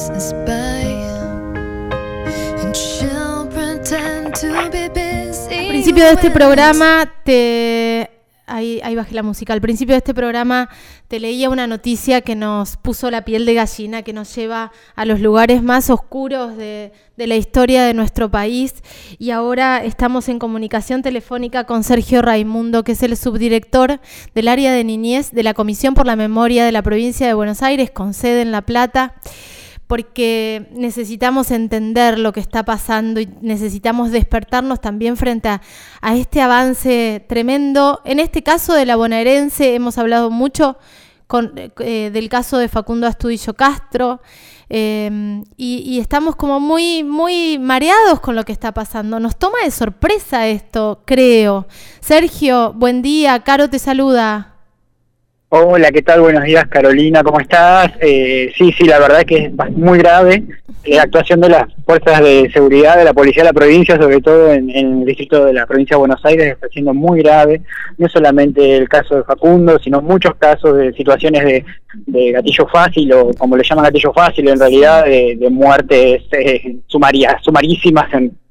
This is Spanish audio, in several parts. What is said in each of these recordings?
passes by and she'll pretend to be busy. Al principio de este programa te ahí, ahí bajé la música. Al principio de este programa te leía una noticia que nos puso la piel de gallina, que nos lleva a los lugares más oscuros de, de la historia de nuestro país. Y ahora estamos en comunicación telefónica con Sergio Raimundo, que es el subdirector del área de niñez de la Comisión por la Memoria de la provincia de Buenos Aires, con sede en La Plata porque necesitamos entender lo que está pasando y necesitamos despertarnos también frente a, este avance tremendo. En este caso de la bonaerense hemos hablado mucho eh, del caso de Facundo Astudillo Castro eh, y, y, estamos como muy, muy mareados con lo que está pasando. Nos toma de sorpresa esto, creo. Sergio, buen día, Caro te saluda. Hola, ¿qué tal? Buenos días, Carolina, ¿cómo estás? Eh, sí, sí, la verdad que es muy grave la actuación de las fuerzas de seguridad de la policía de la provincia, sobre todo en, en, el distrito de la provincia de Buenos Aires, está siendo muy grave. No solamente el caso de Facundo, sino muchos casos de situaciones de, de gatillo fácil, o como le llaman gatillo fácil, en realidad de, de muertes eh, sumarías, sumarísimas,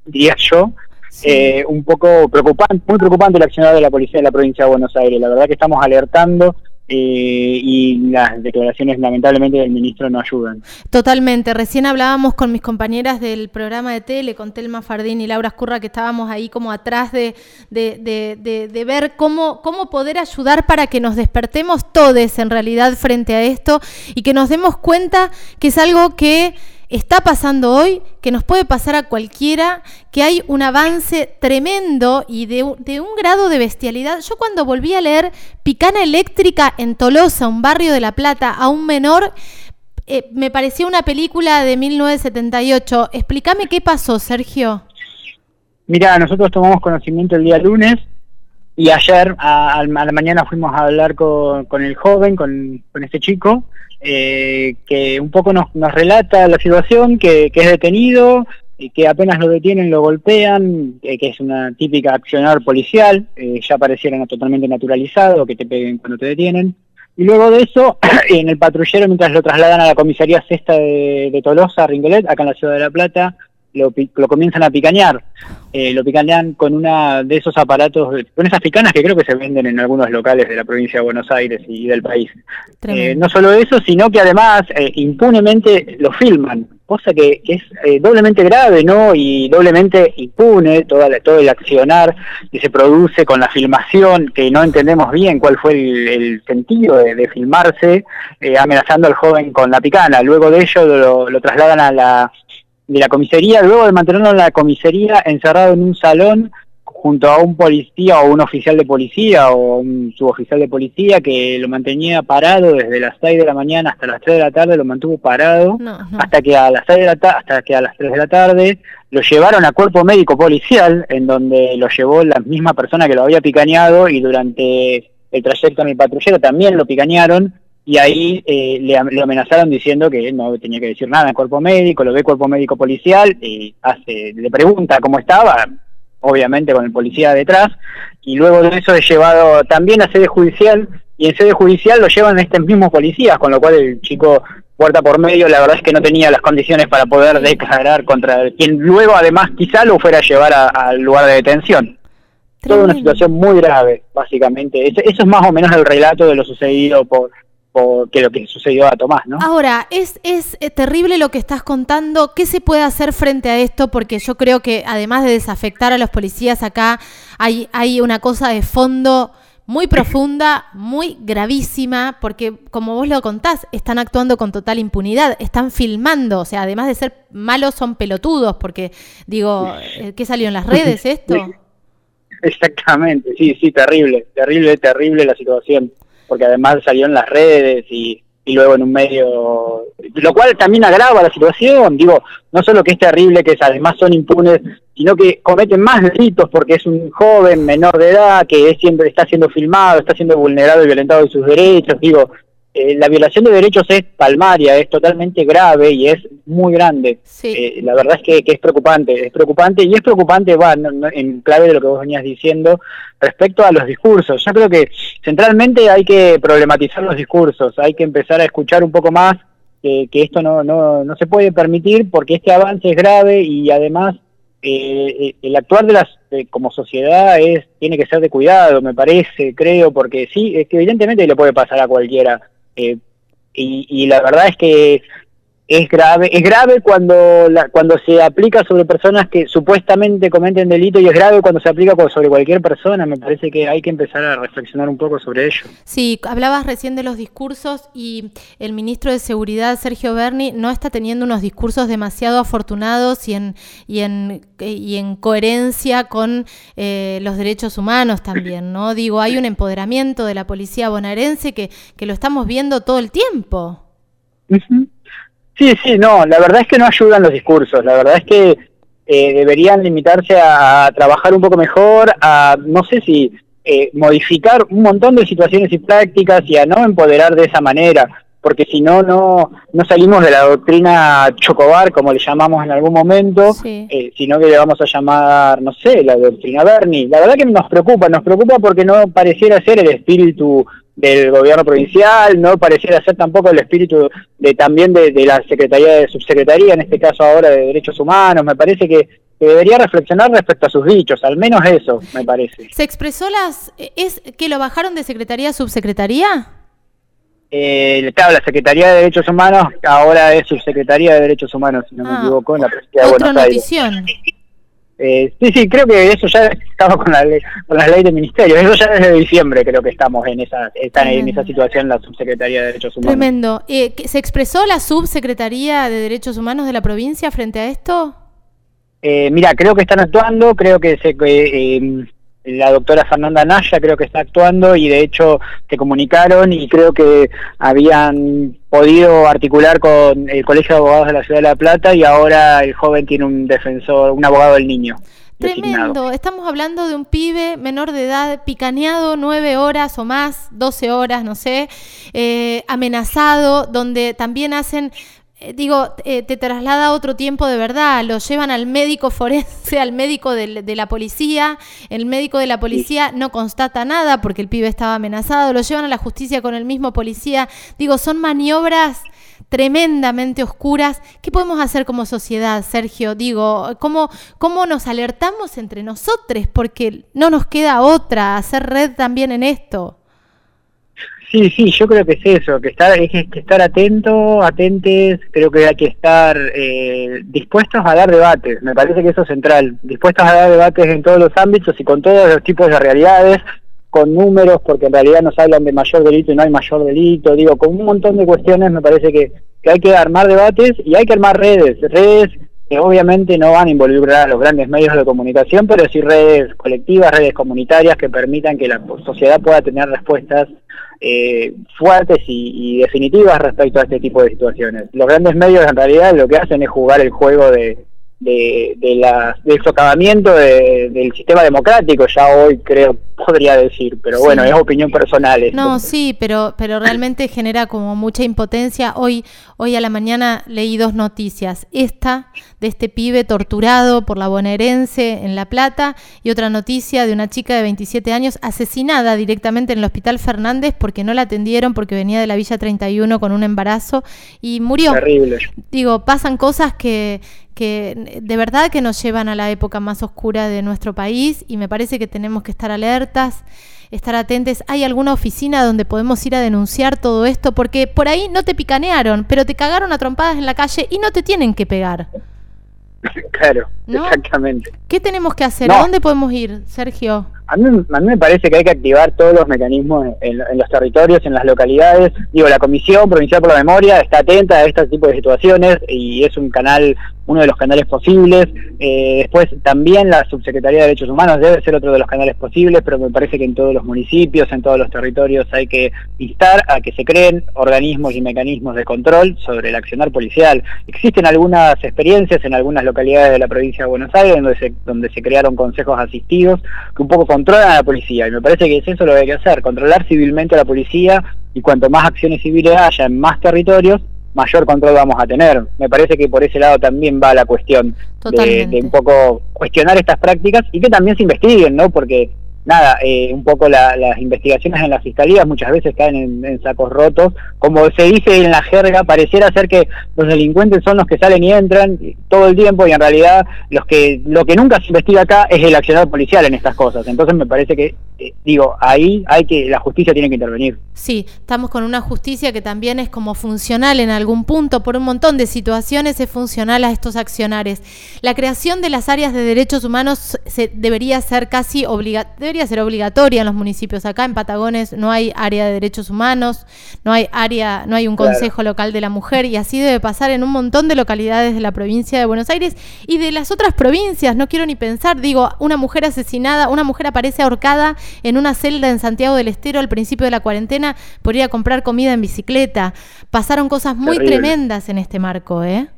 diría yo. Sí. Eh, un poco preocupante, muy preocupante la acción de la policía de la provincia de Buenos Aires. La verdad que estamos alertando eh, y las declaraciones lamentablemente del ministro no ayudan. Totalmente. Recién hablábamos con mis compañeras del programa de tele, con Telma Fardín y Laura Escurra, que estábamos ahí como atrás de, de, de, de, ver cómo, cómo poder ayudar para que nos despertemos todos en realidad frente a esto y que nos demos cuenta que es algo que está pasando hoy, que nos puede pasar a cualquiera, que hay un avance tremendo y de, un grado de bestialidad. Yo cuando volví a leer Picana Eléctrica en Tolosa, un barrio de La Plata, a un menor, eh, me parecía una película de 1978. Explícame qué pasó, Sergio. Mira, nosotros tomamos conocimiento el día lunes y ayer a, la mañana fuimos a hablar con, con el joven, con, este chico, eh, que un poco nos, nos relata la situación, que, es detenido, y que apenas lo detienen lo golpean, eh, que es una típica accionar policial, eh, ya pareciera totalmente naturalizado, que te peguen cuando te detienen. Y luego de eso, en el patrullero, mientras lo trasladan a la comisaría sexta de, de Tolosa, Ringolet, acá en la ciudad de La Plata, lo, lo comienzan a picañar. Eh, lo picanean con una de esos aparatos, con esas picanas que creo que se venden en algunos locales de la provincia de Buenos Aires y del país. Eh, no solo eso, sino que además eh, impunemente lo filman, cosa que, que es eh, doblemente grave, ¿no? Y doblemente impune toda la, todo el accionar que se produce con la filmación, que no entendemos bien cuál fue el, el sentido de, de filmarse, amenazando al joven con la picana. Luego de ello lo, lo trasladan a la de la comisaría, luego de mantenerlo en la comisaría encerrado en un salón junto a un policía o un oficial de policía o un suboficial de policía que lo mantenía parado desde las 6 de la mañana hasta las 3 de la tarde, lo mantuvo parado no, no. hasta que a las 6 de la hasta que a las 3 de la tarde lo llevaron a cuerpo médico policial en donde lo llevó la misma persona que lo había picañado y durante el trayecto en el patrullero también lo picañaron y ahí eh, le, le, amenazaron diciendo que no tenía que decir nada en cuerpo médico, lo ve cuerpo médico policial, y hace, le pregunta cómo estaba, obviamente con el policía detrás, y luego de eso es llevado también a sede judicial, y en sede judicial lo llevan estos mismos policías, con lo cual el chico puerta por medio, la verdad es que no tenía las condiciones para poder declarar contra quien luego además quizá lo fuera a llevar al lugar de detención. Toda una situación muy grave, básicamente. Eso, eso es más o menos el relato de lo sucedido por que lo que sucedió a Tomás, ¿no? Ahora, es, es eh, terrible lo que estás contando. ¿Qué se puede hacer frente a esto? Porque yo creo que además de desafectar a los policías acá, hay, hay una cosa de fondo muy profunda, muy gravísima, porque como vos lo contás, están actuando con total impunidad, están filmando, o sea, además de ser malos, son pelotudos, porque digo, eh, ¿qué salió en las redes esto? Exactamente, sí, sí, terrible, terrible, terrible la situación porque además salió en las redes y, y luego en un medio, lo cual también agrava la situación, digo, no solo que es terrible, que además son impunes, sino que cometen más delitos porque es un joven menor de edad que es, siempre está siendo filmado, está siendo vulnerado y violentado de sus derechos, digo, eh, la violación de derechos es palmaria, es totalmente grave y es muy grande. Sí. Eh, la verdad es que, que, es preocupante, es preocupante y es preocupante, bueno, en clave de lo que vos venías diciendo, respecto a los discursos. Yo creo que centralmente hay que problematizar los discursos, hay que empezar a escuchar un poco más que, esto no, no, no se puede permitir porque este avance es grave y además eh, el actuar de las como sociedad es tiene que ser de cuidado, me parece, creo, porque sí, es que evidentemente le puede pasar a cualquiera. Eh, y, y, la verdad es que es grave, es grave cuando la, cuando se aplica sobre personas que supuestamente cometen delito y es grave cuando se aplica sobre cualquier persona. Me parece que hay que empezar a reflexionar un poco sobre ello. Sí, hablabas recién de los discursos y el ministro de Seguridad Sergio Berni no está teniendo unos discursos demasiado afortunados y en y en y en coherencia con eh, los derechos humanos también, ¿no? Digo, hay un empoderamiento de la policía bonaerense que que lo estamos viendo todo el tiempo. Sí, sí, no, la verdad es que no ayudan los discursos, la verdad es que eh, deberían limitarse a, trabajar un poco mejor, a, no sé si, eh, modificar un montón de situaciones y prácticas y a no empoderar de esa manera, porque si no, no, no salimos de la doctrina Chocobar, como le llamamos en algún momento, eh, sino que le vamos a llamar, no sé, la doctrina Bernie. La verdad que nos preocupa, nos preocupa porque no pareciera ser el espíritu del gobierno provincial, no pareciera ser tampoco el espíritu de también de, la Secretaría de Subsecretaría, en este caso ahora de Derechos Humanos, me parece que, debería reflexionar respecto a sus dichos, al menos eso, me parece. ¿Se expresó las... es que lo bajaron de Secretaría a Subsecretaría? Eh, claro, la Secretaría de Derechos Humanos ahora es Subsecretaría de Derechos Humanos, si no me ah, equivoco, en la Presidencia de Buenos notición. Eh, sí, sí, creo que eso ya estaba con la ley, con las leyes de ministerio. Eso ya desde diciembre creo que estamos en esa, están en esa situación la Subsecretaría de Derechos Humanos. Tremendo. Eh, ¿Se expresó la Subsecretaría de Derechos Humanos de la provincia frente a esto? Eh, mira, creo que están actuando, creo que se, eh, la doctora Fernanda Naya creo que está actuando y de hecho se comunicaron y creo que habían podido articular con el Colegio de Abogados de la Ciudad de La Plata y ahora el joven tiene un defensor, un abogado del niño. Tremendo, estamos hablando de un pibe menor de edad, picaneado nueve horas o más, doce horas, no sé, eh, amenazado, donde también hacen eh, digo, eh, te traslada a otro tiempo de verdad, lo llevan al médico forense, al médico de, de, la policía, el médico de la policía no constata nada porque el pibe estaba amenazado, lo llevan a la justicia con el mismo policía, digo, son maniobras tremendamente oscuras. ¿Qué podemos hacer como sociedad, Sergio? Digo, ¿cómo, cómo nos alertamos entre nosotros? Porque no nos queda otra, hacer red también en esto. Sí, sí, yo creo que es eso, que estar, es que estar atento, atentes, creo que hay que estar eh, dispuestos a dar debates, me parece que eso es central, dispuestos a dar debates en todos los ámbitos y con todos los tipos de realidades, con números, porque en realidad nos hablan de mayor delito y no hay mayor delito, digo, con un montón de cuestiones me parece que, que hay que armar debates y hay que armar redes, redes que obviamente no van a involucrar a los grandes medios de comunicación, pero sí redes colectivas, redes comunitarias que permitan que la sociedad pueda tener respuestas eh, fuertes y, definitivas respecto a este tipo de situaciones. Los grandes medios en realidad lo que hacen es jugar el juego de, de, de la, del socavamiento del sistema democrático, ya hoy creo podría decir, pero bueno, es opinión personal. No, sí, pero, pero realmente genera como mucha impotencia. Hoy, hoy a la mañana leí dos noticias. Esta de este pibe torturado por la bonaerense en La Plata y otra noticia de una chica de 27 años asesinada directamente en el Hospital Fernández porque no la atendieron porque venía de la Villa 31 con un embarazo y murió. Terrible. Digo, pasan cosas que, que de verdad que nos llevan a la época más oscura de nuestro país y me parece que tenemos que estar alertas, estar atentos. ¿Hay alguna oficina donde podemos ir a denunciar todo esto? Porque por ahí no te picanearon, pero te cagaron a trompadas en la calle y no te tienen que pegar. Claro, exactamente. ¿Qué tenemos que hacer? ¿A dónde podemos ir, Sergio? A mí, a mí, me parece que hay que activar todos los mecanismos en, los territorios, en las localidades. Digo, la Comisión Provincial por la Memoria está atenta a este tipo de situaciones y es un canal, uno de los canales posibles. Eh, después también la Subsecretaría de Derechos Humanos debe ser otro de los canales posibles, pero me parece que en todos los municipios, en todos los territorios hay que instar a que se creen organismos y mecanismos de control sobre el accionar policial. Existen algunas experiencias en algunas localidades de la provincia de Buenos Aires donde se, donde se crearon consejos asistidos que un poco controlan a la policía y me parece que es eso lo que hay que hacer, controlar civilmente a la policía y cuanto más acciones civiles haya en más territorios, mayor control vamos a tener. Me parece que por ese lado también va la cuestión de, un poco cuestionar estas prácticas y que también se investiguen, ¿no? Porque nada, eh, un poco las investigaciones en la fiscalía muchas veces caen en, sacos rotos. Como se dice en la jerga, pareciera ser que los delincuentes son los que salen y entran todo el tiempo y en realidad los que lo que nunca se investiga acá es el accionar policial en estas cosas. Entonces me parece que, eh, digo, ahí hay que, la justicia tiene que intervenir. Sí, estamos con una justicia que también es como funcional en algún punto, por un montón de situaciones es funcional a estos accionares. La creación de las áreas de derechos humanos se, debería ser casi obligatoria ser obligatoria en los municipios. Acá en Patagones no hay área de derechos humanos, no hay área, no hay un consejo local de la mujer y así debe pasar en un montón de localidades de la provincia de Buenos Aires y de las otras provincias. No quiero ni pensar, digo, una mujer asesinada, una mujer aparece ahorcada en una celda en Santiago del Estero al principio de la cuarentena por ir a comprar comida en bicicleta. Pasaron cosas muy tremendas en este marco, ¿eh?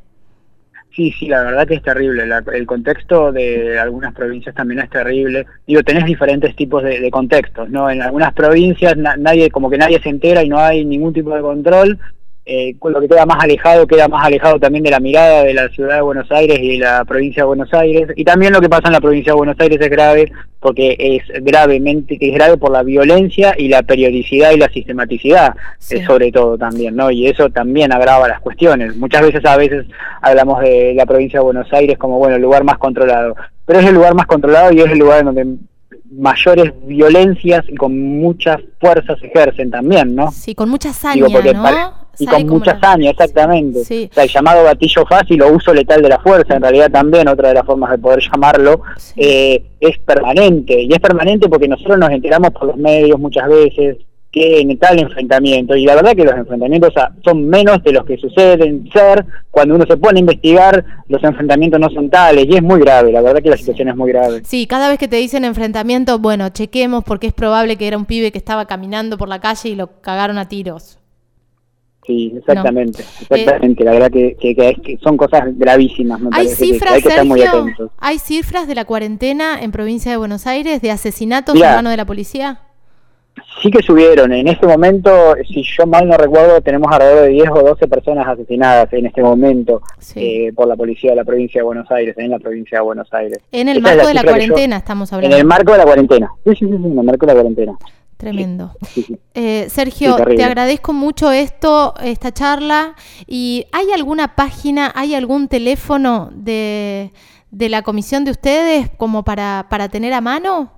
Sí, sí, la verdad que es terrible. el contexto de algunas provincias también es terrible. Digo, tenés diferentes tipos de, contextos, ¿no? En algunas provincias nadie, como que nadie se entera y no hay ningún tipo de control eh, lo que queda más alejado queda más alejado también de la mirada de la ciudad de Buenos Aires y de la provincia de Buenos Aires. Y también lo que pasa en la provincia de Buenos Aires es grave porque es gravemente es grave por la violencia y la periodicidad y la sistematicidad eh, sobre todo también no y eso también agrava las cuestiones. Muchas veces a veces hablamos de la provincia de Buenos Aires como bueno el lugar más controlado. Pero es el lugar más controlado y es el lugar en donde mayores violencias y con muchas fuerzas ejercen también, ¿no? Sí, con mucha ¿no? Y con mucha hazaña, exactamente. O sea, el llamado gatillo fácil o uso letal de la fuerza, en realidad también otra de las formas de poder llamarlo, eh, es permanente. Y es permanente porque nosotros nos enteramos por los medios muchas veces que en tal enfrentamiento, y la verdad que los enfrentamientos son menos de los que suceden ser, cuando uno se pone a investigar, los enfrentamientos no son tales, y es muy grave, la verdad que la situación es muy grave. Sí, cada vez que te dicen enfrentamiento, bueno, chequemos porque es probable que era un pibe que estaba caminando por la calle y lo cagaron a tiros. Sí, exactamente, exactamente. la verdad que, que, son cosas gravísimas. ¿Hay cifras, hay que ¿Hay cifras de la cuarentena en provincia de Buenos Aires de asesinatos en mano de la policía? Sí que subieron. En este momento, si yo mal no recuerdo, tenemos alrededor de 10 o 12 personas asesinadas en este momento eh, por la policía de la provincia de Buenos Aires, en la provincia de Buenos Aires. En el marco de la cuarentena estamos hablando. En el marco de la cuarentena. Sí, sí, sí, en el marco de la cuarentena. Tremendo. Eh, Sergio, te agradezco mucho esto, esta charla. ¿Y hay alguna página, hay algún teléfono de, de la comisión de ustedes como para, para tener a mano?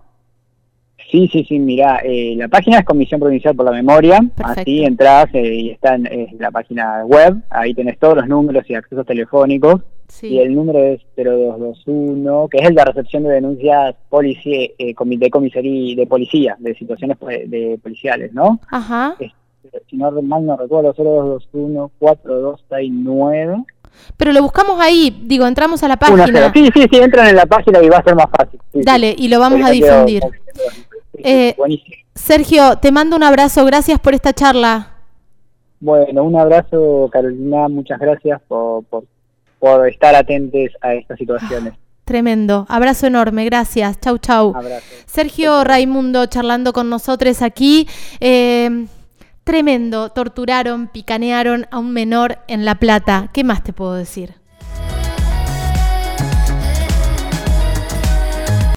Sí, sí, sí, mira, eh, la página es Comisión Provincial por la Memoria, así entras eh, y está en, la página web, ahí tenés todos los números y accesos telefónicos, y el número es 0221, que es el de recepción de denuncias policía, eh, de comisaría, de policía, de situaciones pues, de policiales, ¿no? Ajá. si no mal no recuerdo, 0221 4269 pero lo buscamos ahí, digo, entramos a la página. sí, sí, sí, entran en la página y va a ser más fácil. Dale, y lo vamos a difundir. Eh, Sergio, te mando un abrazo, gracias por esta charla. Bueno, un abrazo Carolina, muchas gracias por, por, estar atentos a estas situaciones. Tremendo. Abrazo enorme. Gracias. Chau, chau. Sergio Raimundo charlando con nosotros aquí. Eh, tremendo. Torturaron, picanearon a un menor en La Plata. ¿Qué más te puedo decir?